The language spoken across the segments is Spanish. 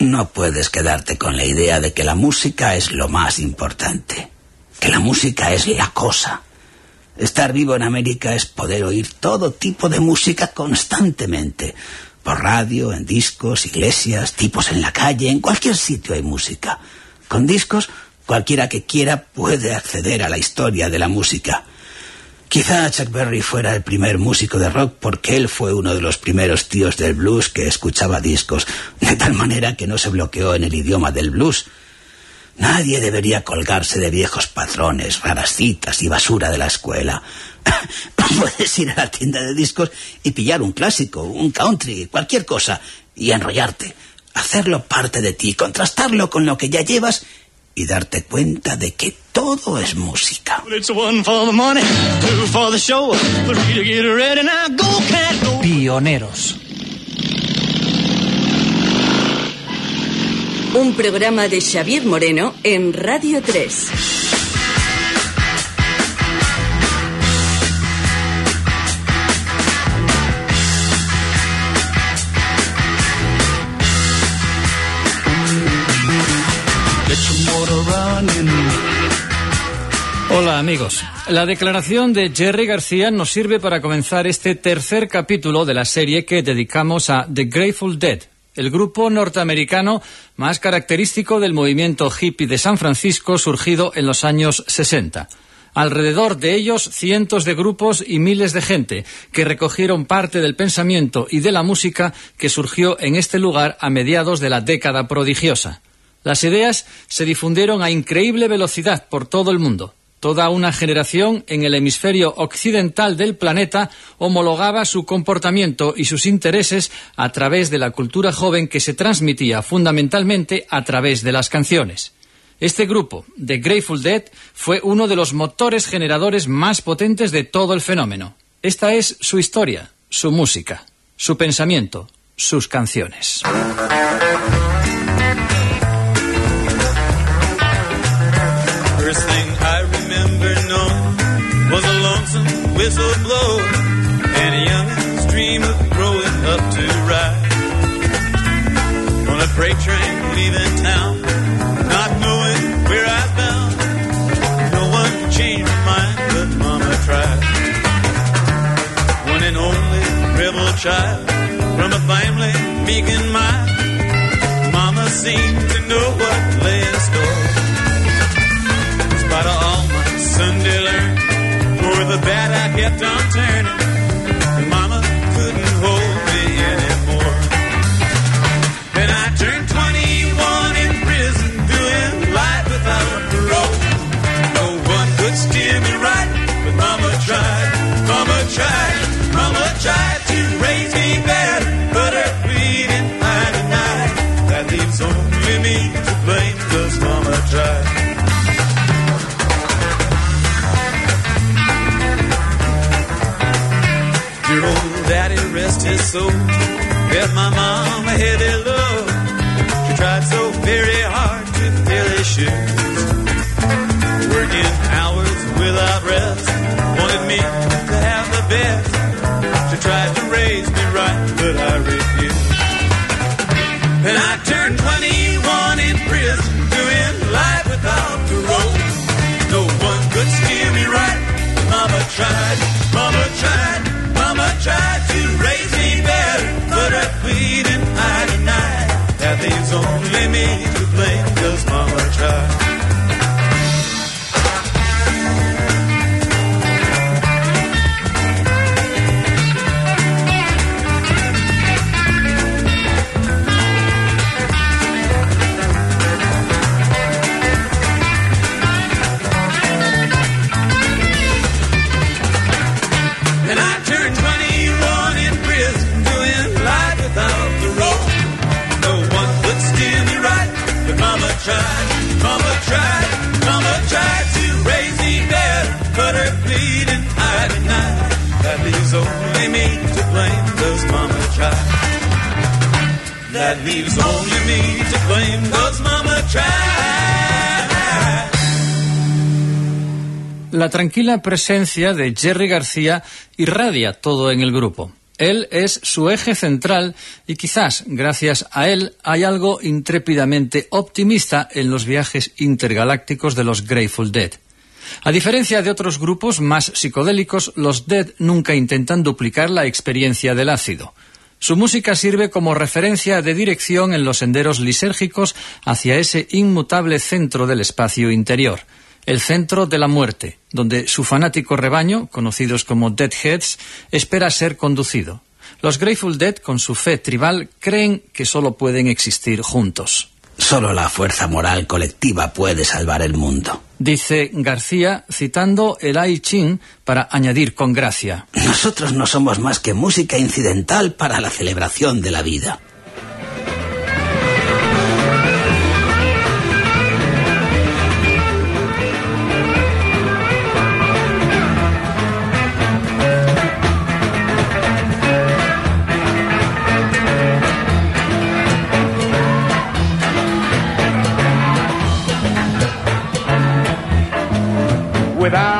No puedes quedarte con la idea de que la música es lo más importante, que la música es la cosa. Estar vivo en América es poder oír todo tipo de música constantemente, por radio, en discos, iglesias, tipos en la calle, en cualquier sitio hay música. Con discos, cualquiera que quiera puede acceder a la historia de la música. Quizá Chuck Berry fuera el primer músico de rock porque él fue uno de los primeros tíos del blues que escuchaba discos, de tal manera que no se bloqueó en el idioma del blues. Nadie debería colgarse de viejos patrones, raras citas y basura de la escuela. Puedes ir a la tienda de discos y pillar un clásico, un country, cualquier cosa, y enrollarte. Hacerlo parte de ti, contrastarlo con lo que ya llevas y darte cuenta de que todo es música. Pioneros. Un programa de Xavier Moreno en Radio 3. Hola amigos. La declaración de Jerry García nos sirve para comenzar este tercer capítulo de la serie que dedicamos a The Grateful Dead, el grupo norteamericano más característico del movimiento hippie de San Francisco surgido en los años 60. Alrededor de ellos cientos de grupos y miles de gente que recogieron parte del pensamiento y de la música que surgió en este lugar a mediados de la década prodigiosa. Las ideas se difundieron a increíble velocidad por todo el mundo. Toda una generación en el hemisferio occidental del planeta homologaba su comportamiento y sus intereses a través de la cultura joven que se transmitía fundamentalmente a través de las canciones. Este grupo, The Grateful Dead, fue uno de los motores generadores más potentes de todo el fenómeno. Esta es su historia, su música, su pensamiento, sus canciones. Whistle blow and a youngin's dream of growing up to ride on a freight train leaving town, not knowing where I was bound. No one could change my mind, but Mama tried. One and only rebel child from a family meek and mild. Mama seemed to know what the bad I kept on turning. Soul. Left my mom a heavy load. She tried so very hard to fill his shoes. Working hours without rest. Wanted me to have the best. She tried to raise me right, but I refused. And I turned 21 in prison, doing life without parole. No one could steer me right. Mama tried, mama tried. Mama tried to only me to blame, cause Mama tried. La tranquila presencia de Jerry García irradia todo en el grupo. Él es su eje central y quizás gracias a él hay algo intrépidamente optimista en los viajes intergalácticos de los Grateful Dead. A diferencia de otros grupos más psicodélicos, los Dead nunca intentan duplicar la experiencia del ácido. Su música sirve como referencia de dirección en los senderos lisérgicos hacia ese inmutable centro del espacio interior el centro de la muerte, donde su fanático rebaño, conocidos como Deadheads, espera ser conducido. Los Grateful Dead, con su fe tribal, creen que solo pueden existir juntos. Solo la fuerza moral colectiva puede salvar el mundo. Dice García, citando el I Ching para añadir con gracia. Nosotros no somos más que música incidental para la celebración de la vida. Without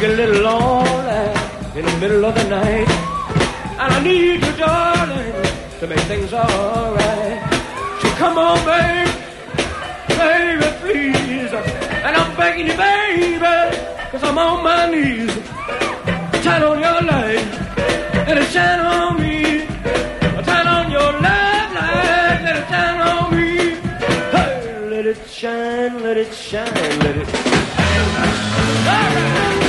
get a little lonely in the middle of the night. And I need you, darling, to make things alright. So come on, babe, baby, please. And I'm begging you, baby, cause I'm on my knees. Turn on your light, let it shine on me. Turn on your love light, let it shine on me. Hey, let it shine, let it shine, let it all right.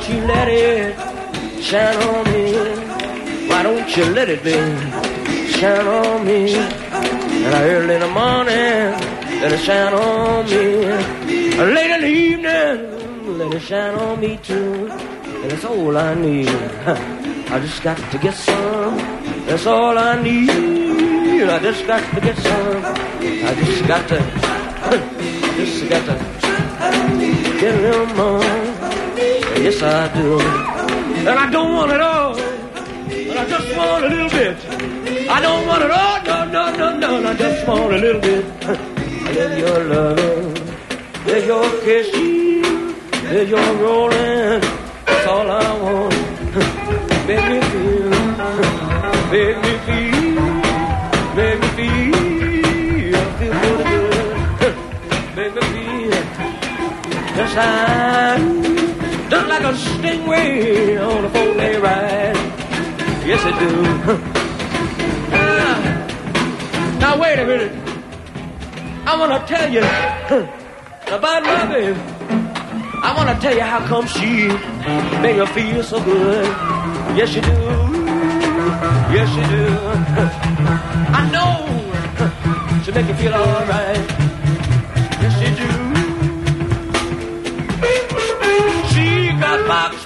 Don't you let it shine on me? Why don't you let it be shine on me? And I early in the morning, let it shine on me. Late in the evening, let it shine on me too. And that's all I need. I just got to get some. That's all I need. I just got to get some. I just got to. Just got to get a little more. Yes, I do. And I don't want it all. But I just want a little bit. I don't want it all. No, no, no, no. I just want a little bit. Let your love, let your kissing, let your rolling. That's all I want. Make me feel, make me feel, make me feel, feel good. Make me feel, just like, just like a stingray on a four-day ride. Yes, it do. Ah, now wait a minute. I want to tell you about my baby. I want to tell you how come she make her feel so good. Yes, you do. Yes, you do. I know she make you feel all right. Bob.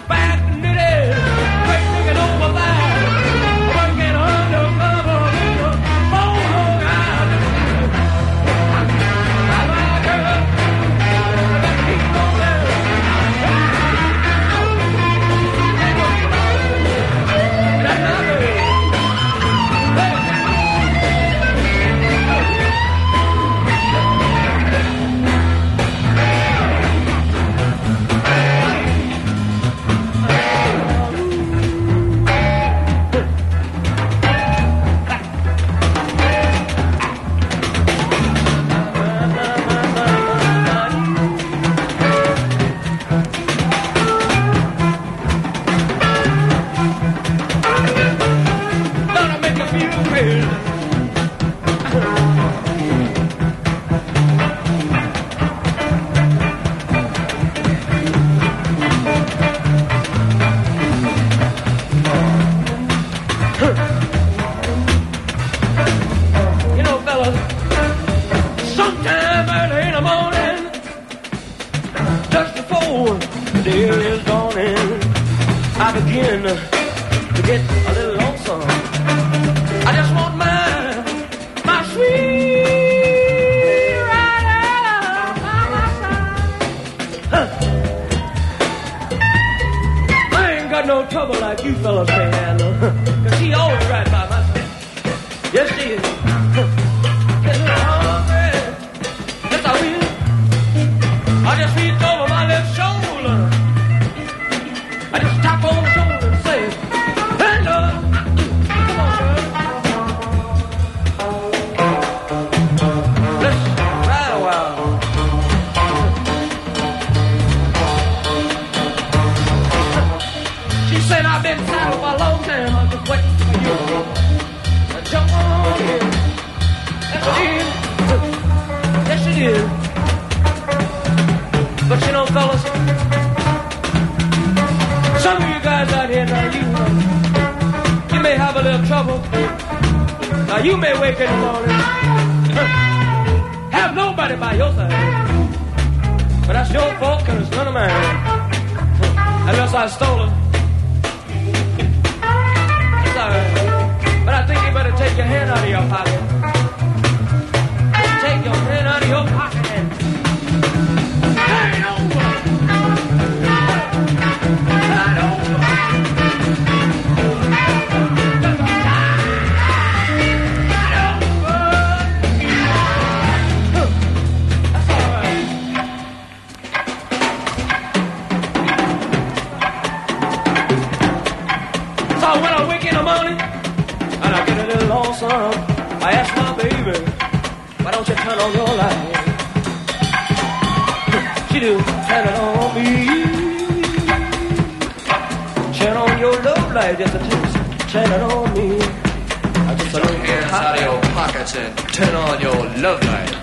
I've been saddled for a long time. I'm just waiting for you. to Jump on in. Yes, it is. Yes, it is. But you know, fellas, some of you guys out here now, you, uh, you may have a little trouble. Now, you may wake in the morning, have nobody by your side. But that's your fault, cause it's none of mine. Unless I stole it. Your hand out of your pocket. Take your hand out of your pocket love light, just a taste, turn it on me. I just a little bit Hands out of your pockets and turn on your love light.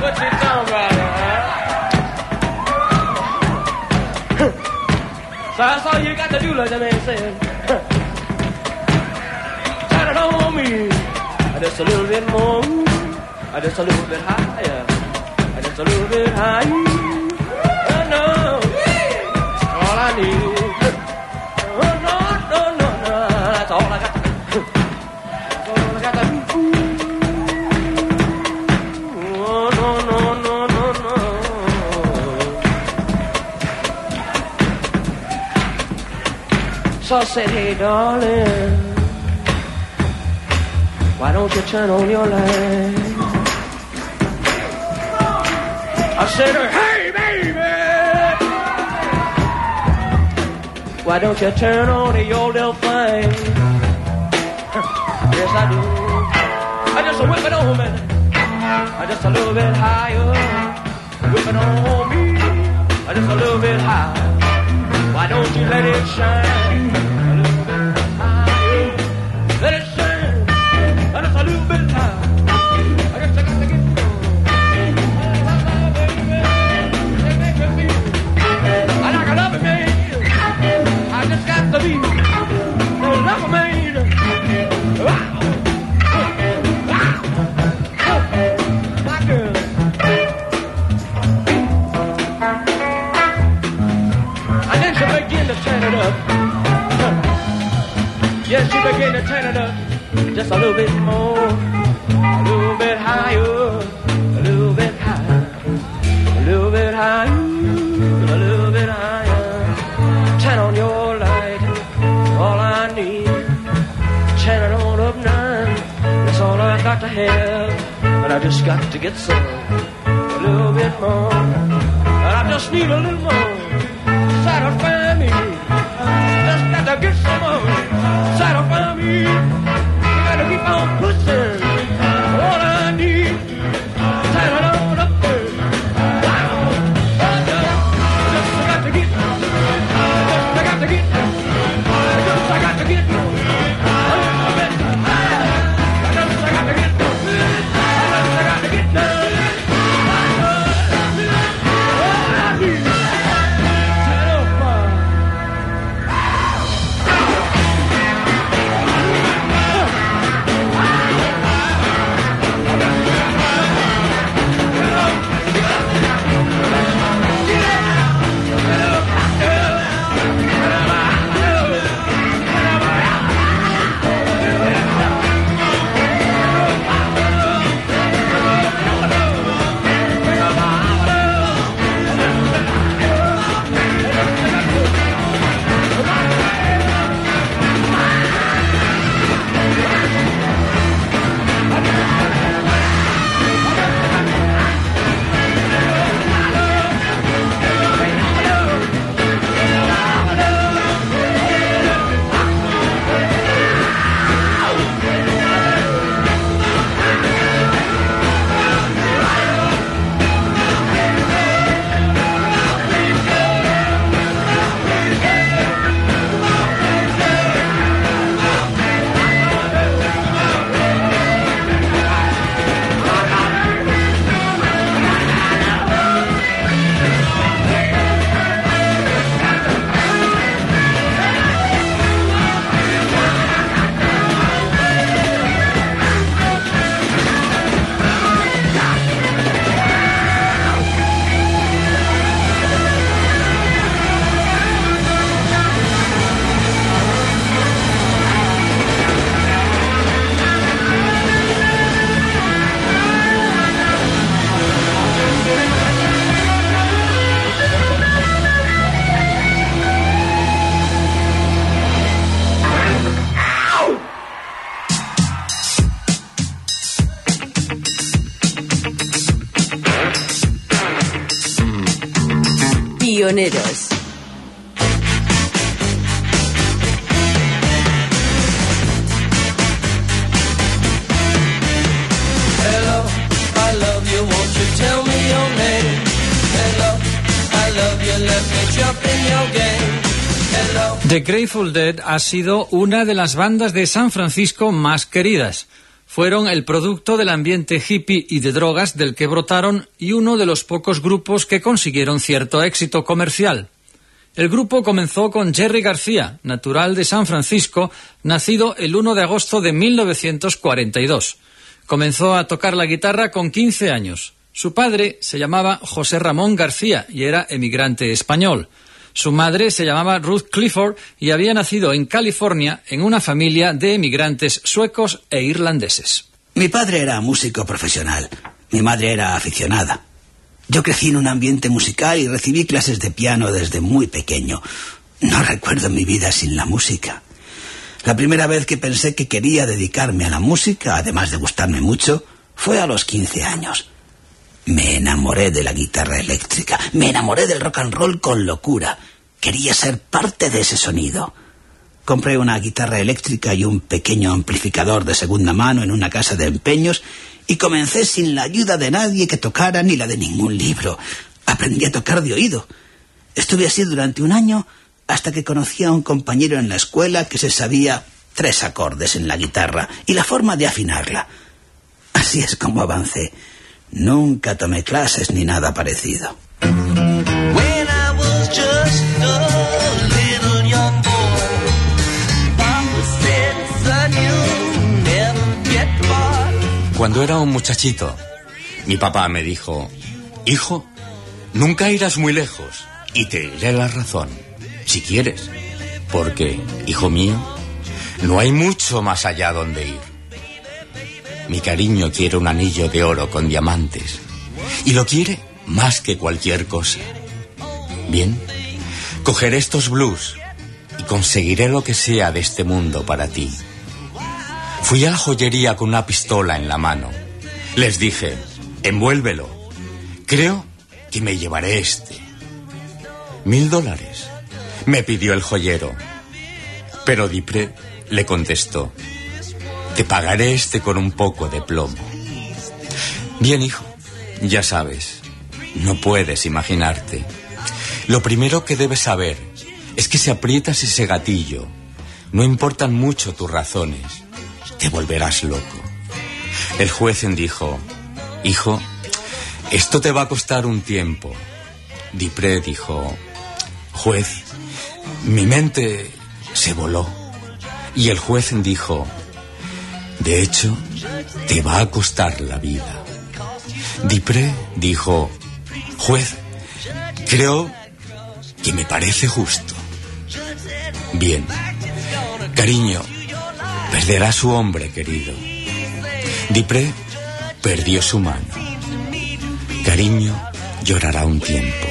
What you talking about, huh? so that's all you got to do, like the man said. Turn it on me. Just a little bit more. Just a little bit higher. Just a little bit higher. So I said, hey, darling, why don't you turn on your light? I said, hey, baby, why don't you turn on your little thing? yes, I do. I just whip it on me. I just a little bit higher. Whip it on me. I just a little bit higher. Don't you let it shine? She began to turn it up just a little bit more, a little bit higher, a little bit higher, a little bit higher, a little bit higher. Turn on your light, all I need. Turn it on up now, that's all I got to have. And I just got to get some, a little bit more. And I just need a little more. Satisfy me. Just got to get some more. Satisfy me. Gotta The Grateful Dead ha sido una de las bandas de San Francisco más queridas. Fueron el producto del ambiente hippie y de drogas del que brotaron y uno de los pocos grupos que consiguieron cierto éxito comercial. El grupo comenzó con Jerry García, natural de San Francisco, nacido el 1 de agosto de 1942. Comenzó a tocar la guitarra con 15 años. Su padre se llamaba José Ramón García y era emigrante español. Su madre se llamaba Ruth Clifford y había nacido en California en una familia de emigrantes suecos e irlandeses. Mi padre era músico profesional. Mi madre era aficionada. Yo crecí en un ambiente musical y recibí clases de piano desde muy pequeño. No recuerdo mi vida sin la música. La primera vez que pensé que quería dedicarme a la música, además de gustarme mucho, fue a los 15 años. Me enamoré de la guitarra eléctrica, me enamoré del rock and roll con locura. Quería ser parte de ese sonido. Compré una guitarra eléctrica y un pequeño amplificador de segunda mano en una casa de empeños y comencé sin la ayuda de nadie que tocara ni la de ningún libro. Aprendí a tocar de oído. Estuve así durante un año hasta que conocí a un compañero en la escuela que se sabía tres acordes en la guitarra y la forma de afinarla. Así es como avancé. Nunca tomé clases ni nada parecido. Cuando era un muchachito, mi papá me dijo, hijo, nunca irás muy lejos y te diré la razón, si quieres, porque, hijo mío, no hay mucho más allá donde ir. Mi cariño quiere un anillo de oro con diamantes y lo quiere más que cualquier cosa. Bien, cogeré estos blues y conseguiré lo que sea de este mundo para ti. Fui a la joyería con una pistola en la mano. Les dije, envuélvelo. Creo que me llevaré este. Mil dólares, me pidió el joyero. Pero Dipré le contestó, te pagaré este con un poco de plomo. Bien, hijo, ya sabes, no puedes imaginarte. Lo primero que debes saber es que si aprietas ese gatillo, no importan mucho tus razones, te volverás loco. El juez dijo, hijo, esto te va a costar un tiempo. Dipré dijo, juez, mi mente se voló. Y el juez dijo, de hecho, te va a costar la vida. Dipré dijo, juez, creo que me parece justo. Bien, cariño, perderá su hombre querido. Dipré perdió su mano. Cariño llorará un tiempo.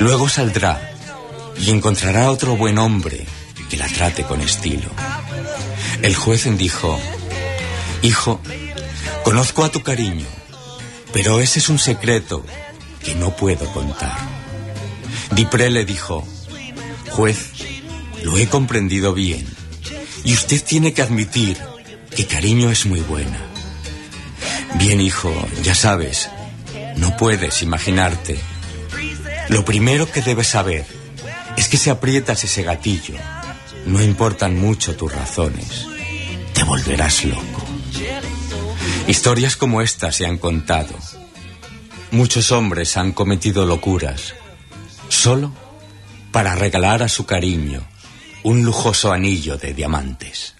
Luego saldrá y encontrará otro buen hombre que la trate con estilo. El juez dijo, Hijo, conozco a tu cariño, pero ese es un secreto que no puedo contar. Dipré le dijo, juez, lo he comprendido bien, y usted tiene que admitir que cariño es muy buena. Bien, hijo, ya sabes, no puedes imaginarte. Lo primero que debes saber es que si aprietas ese gatillo, no importan mucho tus razones. Te volverás loco. Historias como esta se han contado. Muchos hombres han cometido locuras solo para regalar a su cariño un lujoso anillo de diamantes.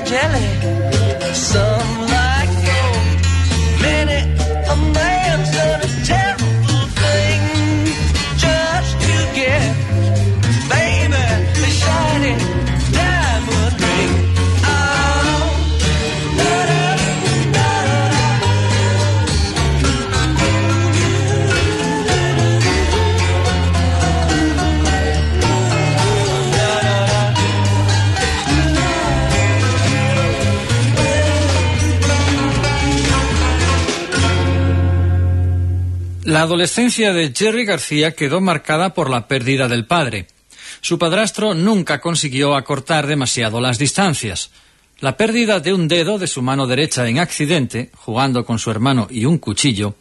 jelly. So La adolescencia de Jerry García quedó marcada por la pérdida del padre. Su padrastro nunca consiguió acortar demasiado las distancias. La pérdida de un dedo de su mano derecha en accidente, jugando con su hermano y un cuchillo,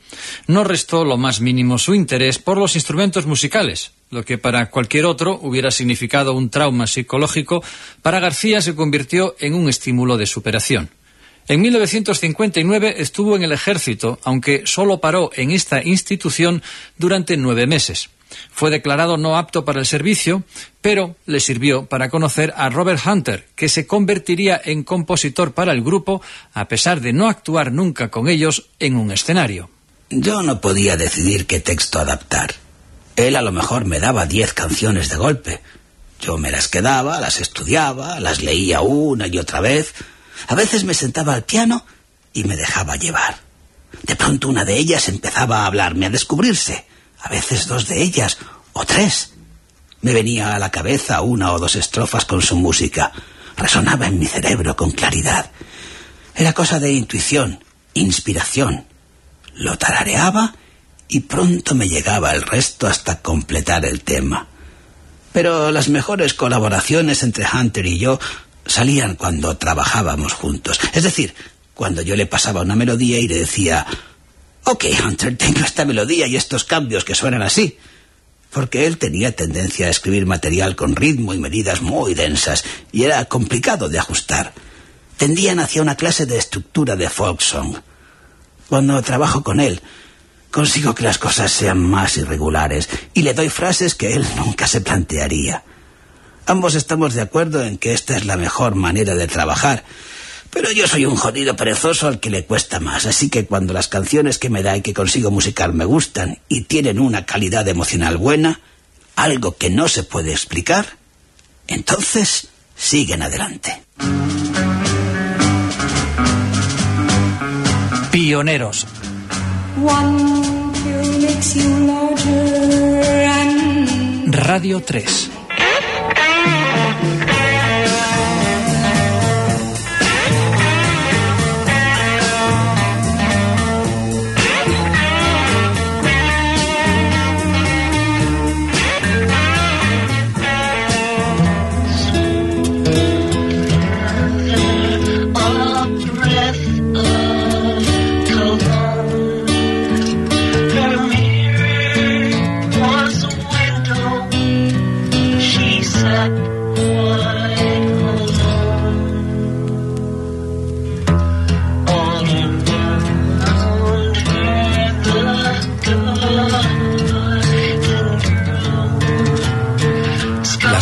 no restó lo más mínimo su interés por los instrumentos musicales, lo que para cualquier otro hubiera significado un trauma psicológico, para García se convirtió en un estímulo de superación. En 1959 estuvo en el ejército, aunque solo paró en esta institución durante nueve meses. Fue declarado no apto para el servicio, pero le sirvió para conocer a Robert Hunter, que se convertiría en compositor para el grupo, a pesar de no actuar nunca con ellos en un escenario. Yo no podía decidir qué texto adaptar. Él a lo mejor me daba diez canciones de golpe. Yo me las quedaba, las estudiaba, las leía una y otra vez. A veces me sentaba al piano y me dejaba llevar. De pronto una de ellas empezaba a hablarme, a descubrirse. A veces dos de ellas, o tres. Me venía a la cabeza una o dos estrofas con su música. Resonaba en mi cerebro con claridad. Era cosa de intuición, inspiración. Lo tarareaba y pronto me llegaba el resto hasta completar el tema. Pero las mejores colaboraciones entre Hunter y yo salían cuando trabajábamos juntos. Es decir, cuando yo le pasaba una melodía y le decía, ok, Hunter, tengo esta melodía y estos cambios que suenan así. Porque él tenía tendencia a escribir material con ritmo y medidas muy densas y era complicado de ajustar. Tendían hacia una clase de estructura de folk song. Cuando trabajo con él, consigo que las cosas sean más irregulares y le doy frases que él nunca se plantearía. Ambos estamos de acuerdo en que esta es la mejor manera de trabajar, pero yo soy un jodido perezoso al que le cuesta más, así que cuando las canciones que me da y que consigo musicar me gustan y tienen una calidad emocional buena, algo que no se puede explicar, entonces siguen adelante. Pioneros. One pill makes you larger and Radio 3.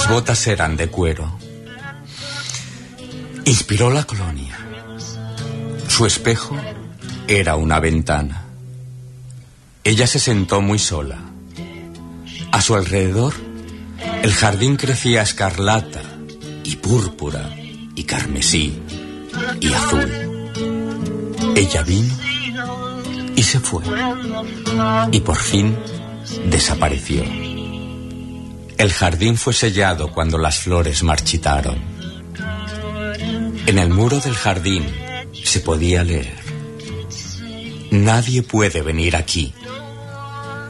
Botas eran de cuero. Inspiró la colonia. Su espejo era una ventana. Ella se sentó muy sola. A su alrededor, el jardín crecía escarlata y púrpura y carmesí y azul. Ella vino y se fue. Y por fin desapareció. El jardín fue sellado cuando las flores marchitaron. En el muro del jardín se podía leer. Nadie puede venir aquí.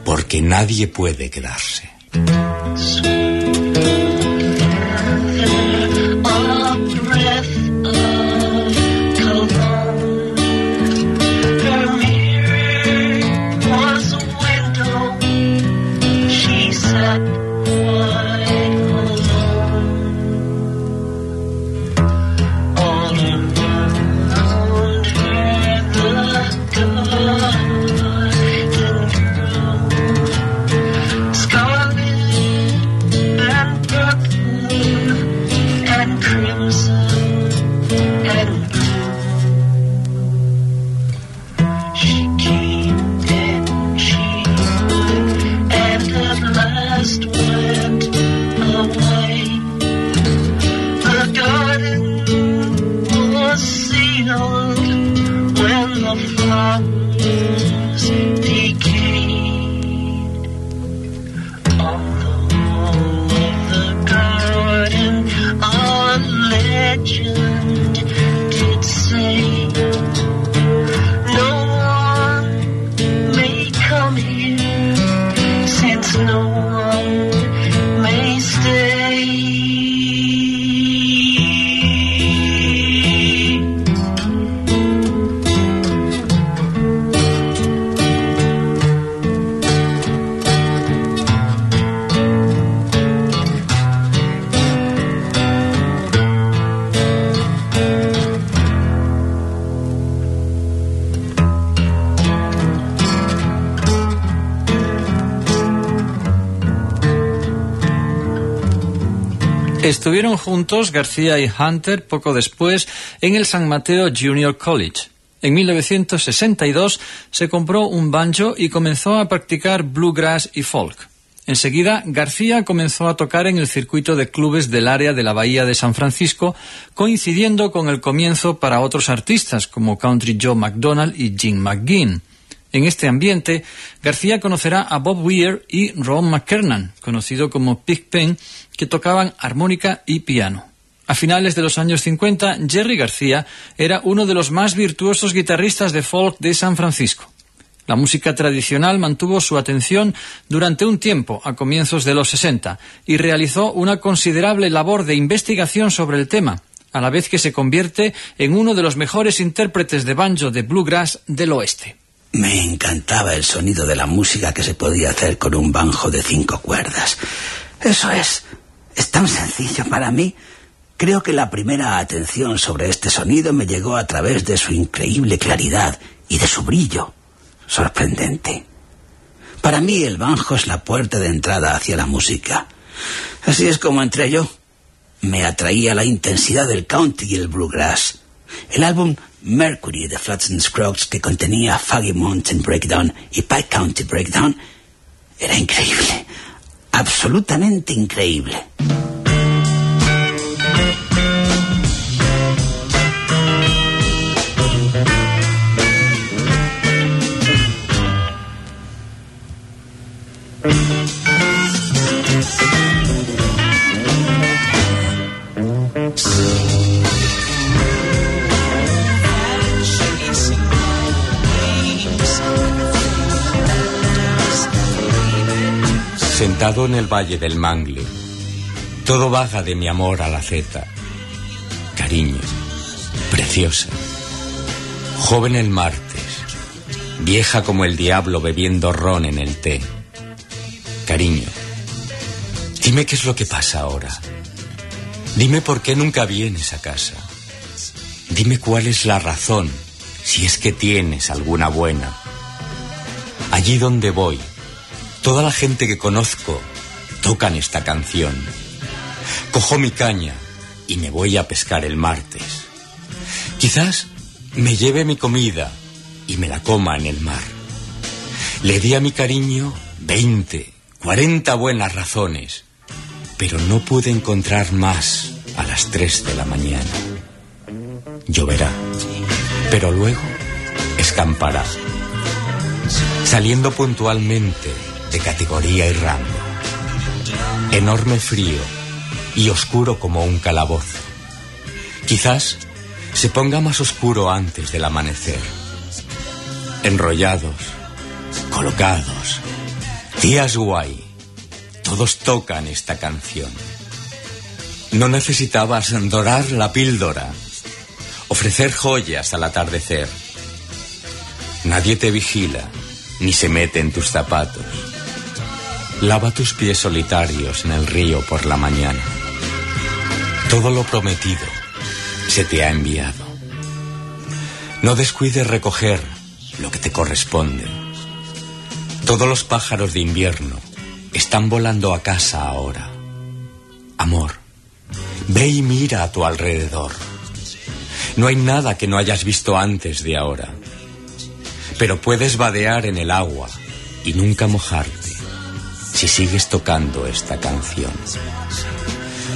porque nadie puede quedarse. No. Estuvieron juntos García y Hunter poco después en el San Mateo Junior College. En 1962 se compró un banjo y comenzó a practicar bluegrass y folk. Enseguida, García comenzó a tocar en el circuito de clubes del área de la Bahía de San Francisco, coincidiendo con el comienzo para otros artistas como Country Joe McDonald y Jim McGinn. En este ambiente, García conocerá a Bob Weir y Ron McKernan, conocido como Pigpen, que tocaban armónica y piano. A finales de los años 50, Jerry García era uno de los más virtuosos guitarristas de folk de San Francisco. La música tradicional mantuvo su atención durante un tiempo, a comienzos de los 60, y realizó una considerable labor de investigación sobre el tema, a la vez que se convierte en uno de los mejores intérpretes de banjo de bluegrass del oeste. Me encantaba el sonido de la música que se podía hacer con un banjo de cinco cuerdas. Eso es. Es tan sencillo para mí. Creo que la primera atención sobre este sonido me llegó a través de su increíble claridad y de su brillo. Sorprendente. Para mí el banjo es la puerta de entrada hacia la música. Así es como entré yo. Me atraía la intensidad del country y el bluegrass. El álbum Mercury de Flats and Scruggs, que contenía Foggy Mountain Breakdown y Pike County Breakdown, era increíble. Absolutamente increíble. En el valle del Mangle, todo vaga de mi amor a la zeta. Cariño, preciosa, joven el martes, vieja como el diablo bebiendo ron en el té. Cariño, dime qué es lo que pasa ahora. Dime por qué nunca vienes a casa. Dime cuál es la razón, si es que tienes alguna buena. Allí donde voy, toda la gente que conozco tocan esta canción. Cojo mi caña y me voy a pescar el martes. Quizás me lleve mi comida y me la coma en el mar. Le di a mi cariño 20, 40 buenas razones, pero no pude encontrar más a las 3 de la mañana. Lloverá, pero luego escampará, saliendo puntualmente de categoría y rango. Enorme frío y oscuro como un calabozo. Quizás se ponga más oscuro antes del amanecer. Enrollados, colocados, Días guay. Todos tocan esta canción. No necesitabas dorar la píldora, ofrecer joyas al atardecer. Nadie te vigila, ni se mete en tus zapatos. Lava tus pies solitarios en el río por la mañana. Todo lo prometido se te ha enviado. No descuides recoger lo que te corresponde. Todos los pájaros de invierno están volando a casa ahora. Amor, ve y mira a tu alrededor. No hay nada que no hayas visto antes de ahora. Pero puedes vadear en el agua y nunca mojarte si sigues tocando esta canción.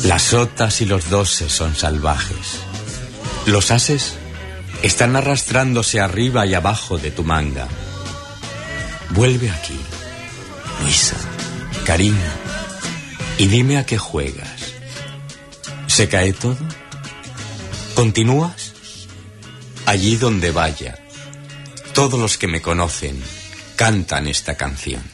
Las sotas y los doses son salvajes. Los ases están arrastrándose arriba y abajo de tu manga. Vuelve aquí, Luisa, cariño, y dime a qué juegas. ¿Se cae todo? ¿Continúas? Allí donde vaya, todos los que me conocen cantan esta canción.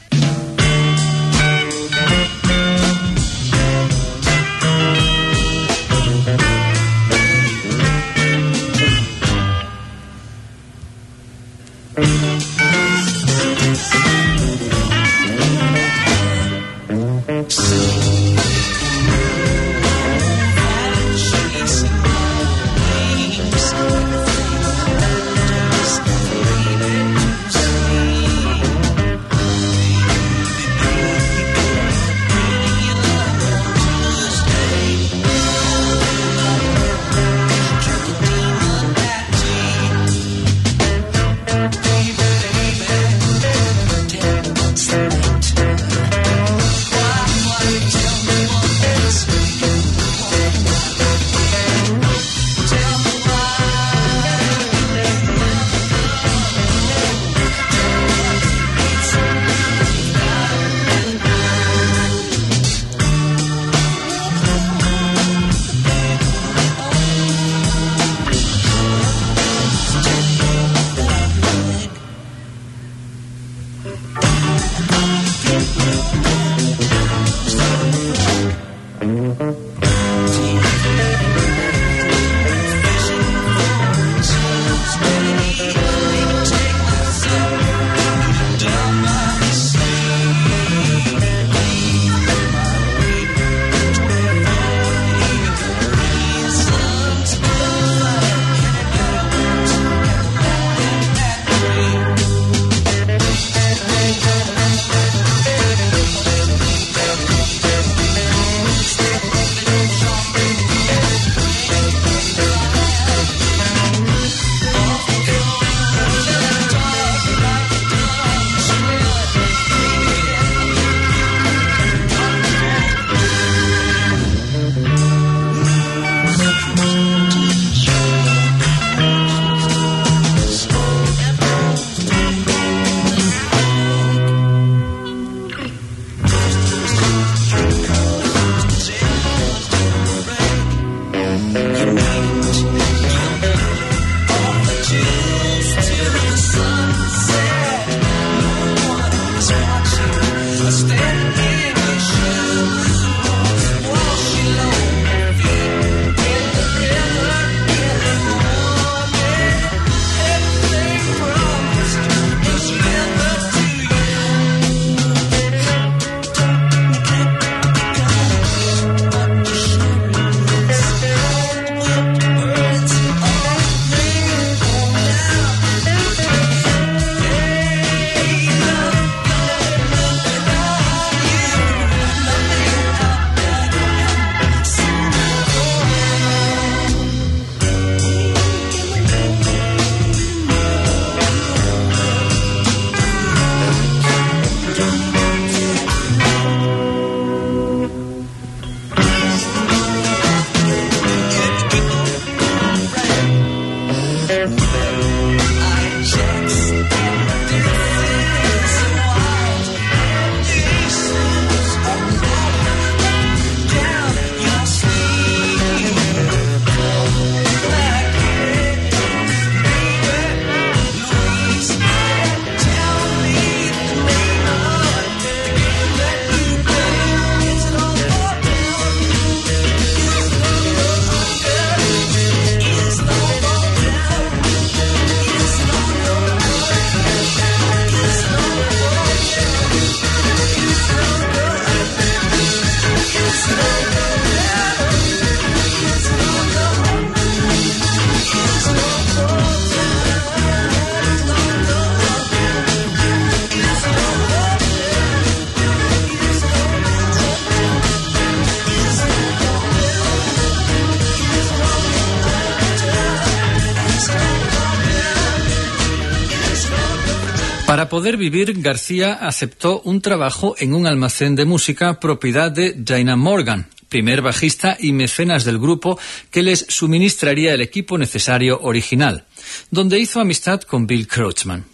Para poder vivir, García aceptó un trabajo en un almacén de música propiedad de Dinah Morgan, primer bajista y mecenas del grupo que les suministraría el equipo necesario original, donde hizo amistad con Bill Kreutzmann.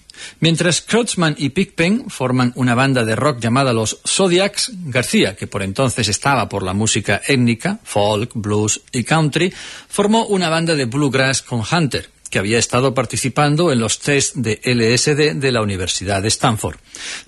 Mientras Kreutzmann y Pigpen forman una banda de rock llamada los Zodiacs, García, que por entonces estaba por la música étnica, folk, blues y country, formó una banda de bluegrass con Hunter, que había estado participando en los test de LSD de la Universidad de Stanford,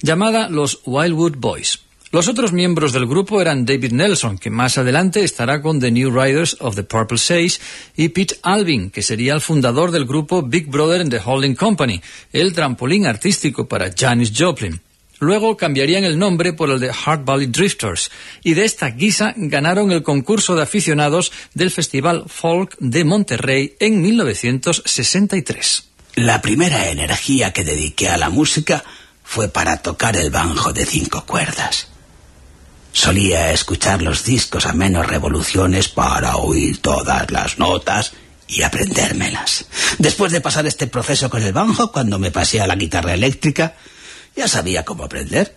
llamada los Wildwood Boys. Los otros miembros del grupo eran David Nelson, que más adelante estará con The New Riders of the Purple Sage, y Pete Alvin, que sería el fundador del grupo Big Brother and the Holding Company, el trampolín artístico para Janis Joplin. Luego cambiarían el nombre por el de Heart Valley Drifters y de esta guisa ganaron el concurso de aficionados del Festival Folk de Monterrey en 1963. La primera energía que dediqué a la música fue para tocar el banjo de cinco cuerdas. Solía escuchar los discos a menos revoluciones para oír todas las notas y aprendérmelas. Después de pasar este proceso con el banjo, cuando me pasé a la guitarra eléctrica, ya sabía cómo aprender.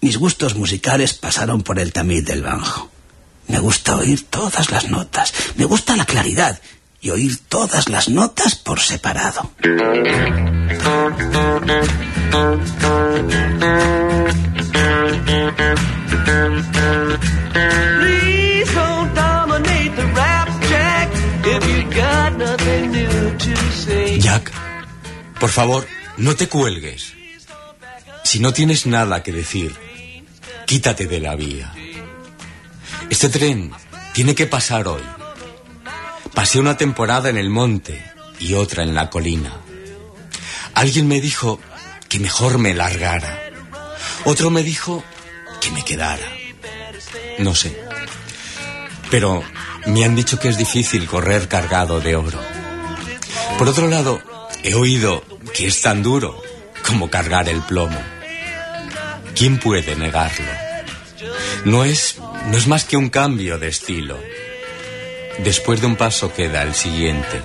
Mis gustos musicales pasaron por el tamiz del banjo. Me gusta oír todas las notas, me gusta la claridad y oír todas las notas por separado. Jack, por favor, no te cuelgues. Si no tienes nada que decir, quítate de la vía. Este tren tiene que pasar hoy. Pasé una temporada en el monte y otra en la colina. Alguien me dijo que mejor me largara. Otro me dijo que me quedara. No sé. Pero me han dicho que es difícil correr cargado de oro. Por otro lado, he oído que es tan duro como cargar el plomo. ¿Quién puede negarlo? No es, no es más que un cambio de estilo. Después de un paso queda el siguiente.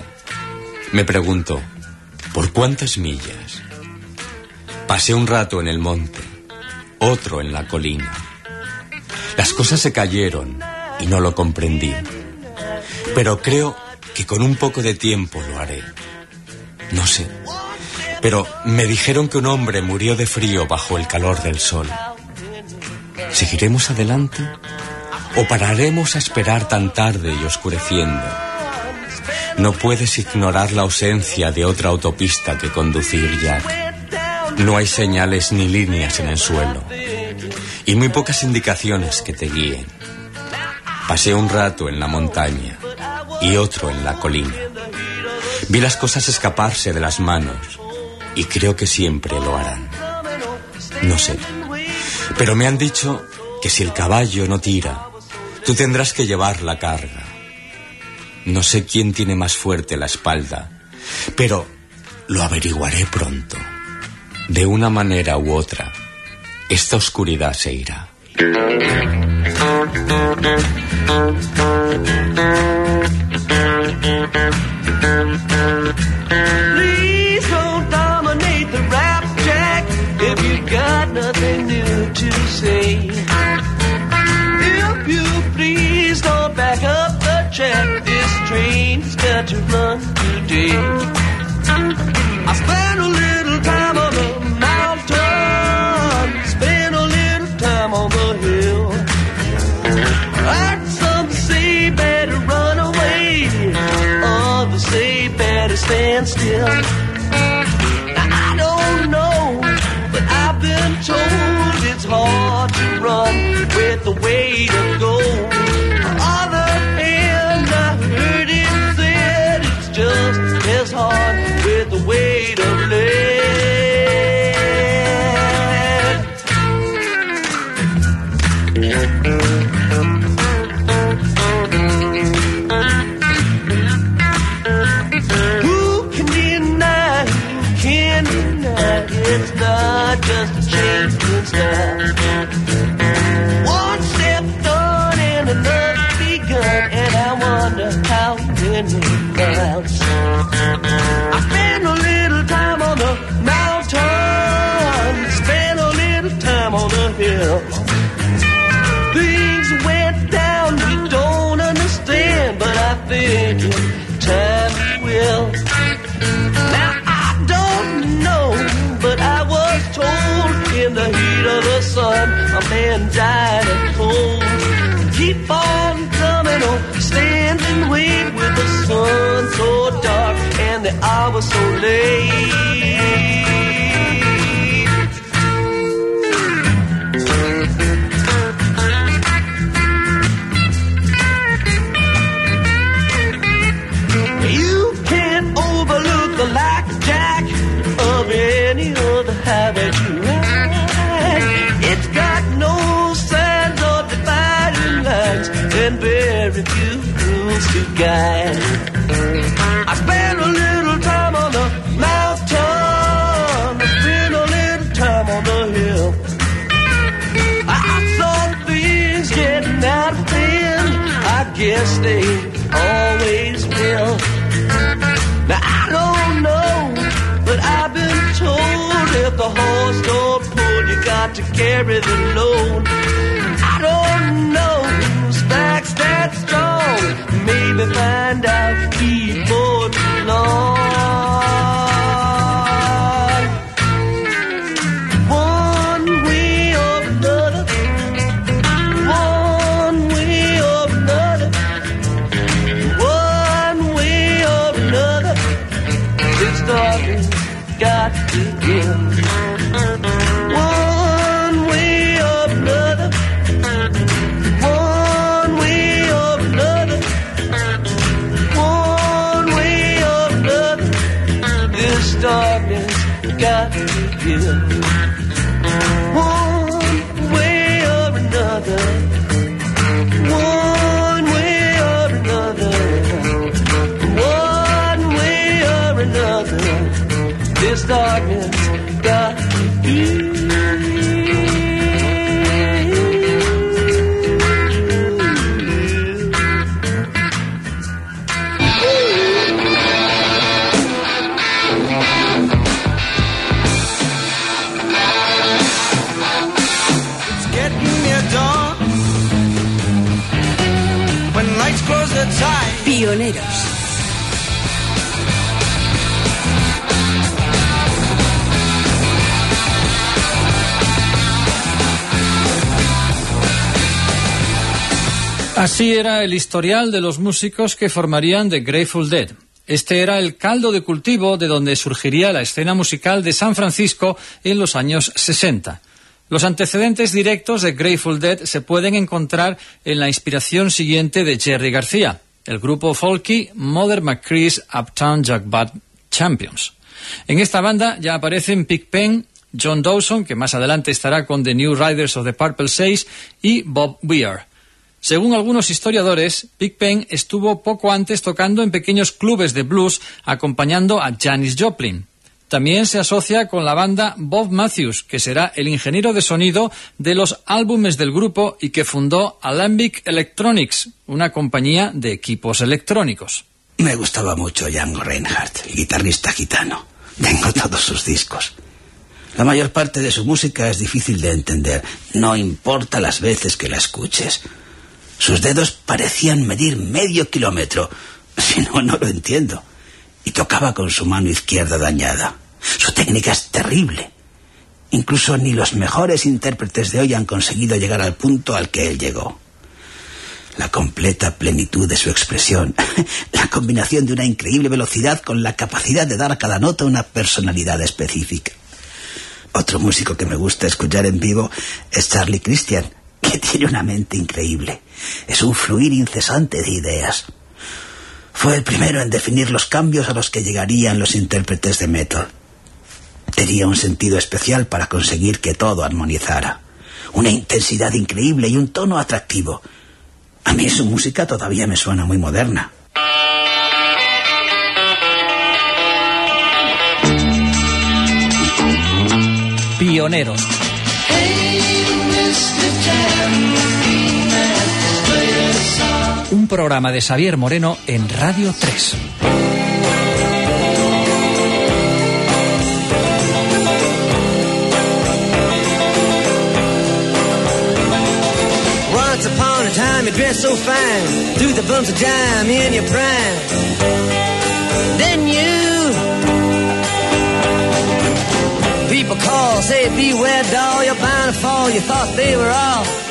Me pregunto, ¿por cuántas millas? Pasé un rato en el monte, otro en la colina. Las cosas se cayeron y no lo comprendí. Pero creo que con un poco de tiempo lo haré. No sé. Pero me dijeron que un hombre murió de frío bajo el calor del sol. ¿Seguiremos adelante? ¿O pararemos a esperar tan tarde y oscureciendo? No puedes ignorar la ausencia de otra autopista que conducir, Jack. No hay señales ni líneas en el suelo. Y muy pocas indicaciones que te guíen. Pasé un rato en la montaña y otro en la colina. Vi las cosas escaparse de las manos y creo que siempre lo harán. No sé. Pero me han dicho que si el caballo no tira, tú tendrás que llevar la carga. No sé quién tiene más fuerte la espalda, pero lo averiguaré pronto. De una manera u otra, esta oscuridad se irá. A man died at home. Keep on coming on, stand and wait with the sun so dark and the hour so late. Guide. I spent a little time on the mountain, I spent a little time on the hill. I saw things getting out of hand. I guess they always will. Now I don't know, but I've been told if the horse don't pull, you got to carry the load. Maybe find out before too long. Pioneros. Así era el historial de los músicos que formarían The Grateful Dead. Este era el caldo de cultivo de donde surgiría la escena musical de San Francisco en los años 60. Los antecedentes directos de Grateful Dead se pueden encontrar en la inspiración siguiente de Jerry García, el grupo folky Mother McCree's Uptown Jack Bad Champions. En esta banda ya aparecen Pig Pen, John Dawson, que más adelante estará con The New Riders of the Purple Sage, y Bob Weir. Según algunos historiadores, Big Pen estuvo poco antes tocando en pequeños clubes de blues acompañando a Janis Joplin. También se asocia con la banda Bob Matthews, que será el ingeniero de sonido de los álbumes del grupo y que fundó Alembic Electronics, una compañía de equipos electrónicos. Me gustaba mucho Django Reinhardt, el guitarrista gitano. Tengo todos sus discos. La mayor parte de su música es difícil de entender, no importa las veces que la escuches. Sus dedos parecían medir medio kilómetro. Si no, no lo entiendo. Y tocaba con su mano izquierda dañada. Su técnica es terrible. Incluso ni los mejores intérpretes de hoy han conseguido llegar al punto al que él llegó. La completa plenitud de su expresión, la combinación de una increíble velocidad con la capacidad de dar a cada nota una personalidad específica. Otro músico que me gusta escuchar en vivo es Charlie Christian, que tiene una mente increíble. Es un fluir incesante de ideas. Fue el primero en definir los cambios a los que llegarían los intérpretes de metal. Tenía un sentido especial para conseguir que todo armonizara. Una intensidad increíble y un tono atractivo. A mí su música todavía me suena muy moderna. Pioneros. Un programa de Xavier Moreno en Radio 3. Once upon a time you dressed so fine, threw the bumps of dime in your prime. Then you, people call, say beware doll, you're bound to fall. You thought they were all.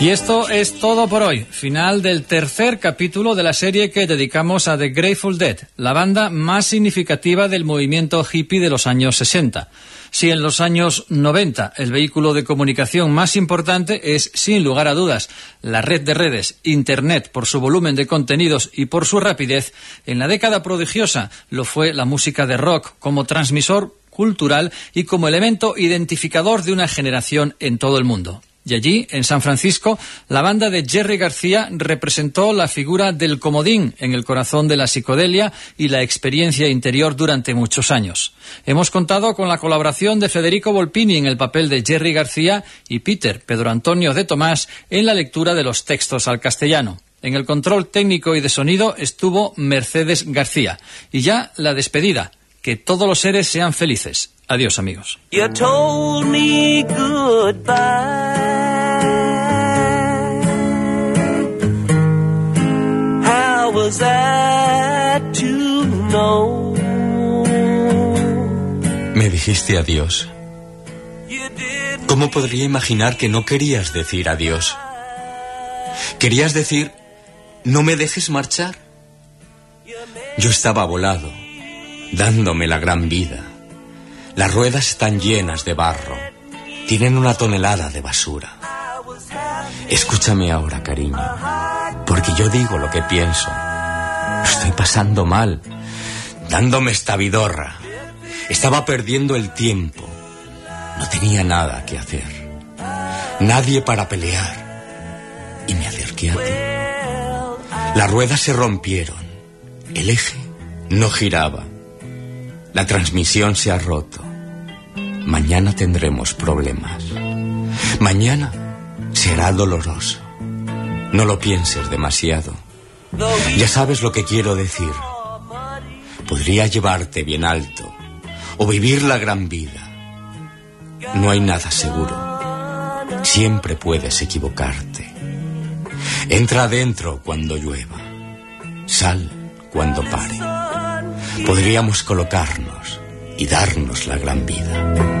Y esto es todo por hoy, final del tercer capítulo de la serie que dedicamos a The Grateful Dead, la banda más significativa del movimiento hippie de los años 60. Si en los años 90 el vehículo de comunicación más importante es, sin lugar a dudas, la red de redes, Internet, por su volumen de contenidos y por su rapidez, en la década prodigiosa lo fue la música de rock como transmisor cultural y como elemento identificador de una generación en todo el mundo. Y allí, en San Francisco, la banda de Jerry García representó la figura del comodín en el corazón de la psicodelia y la experiencia interior durante muchos años. Hemos contado con la colaboración de Federico Volpini en el papel de Jerry García y Peter Pedro Antonio de Tomás en la lectura de los textos al castellano. En el control técnico y de sonido estuvo Mercedes García. Y ya la despedida. Que todos los seres sean felices. Adiós amigos. You told me goodbye. How was I to know? Me dijiste adiós. ¿Cómo podría imaginar que no querías decir adiós? ¿Querías decir, no me dejes marchar? Yo estaba volado, dándome la gran vida. Las ruedas están llenas de barro. Tienen una tonelada de basura. Escúchame ahora, cariño, porque yo digo lo que pienso. Estoy pasando mal, dándome esta vidorra. Estaba perdiendo el tiempo. No tenía nada que hacer. Nadie para pelear. Y me acerqué a ti. Las ruedas se rompieron. El eje no giraba. La transmisión se ha roto. Mañana tendremos problemas. Mañana será doloroso. No lo pienses demasiado. Ya sabes lo que quiero decir. Podría llevarte bien alto o vivir la gran vida. No hay nada seguro. Siempre puedes equivocarte. Entra adentro cuando llueva. Sal cuando pare. Podríamos colocarnos y darnos la gran vida.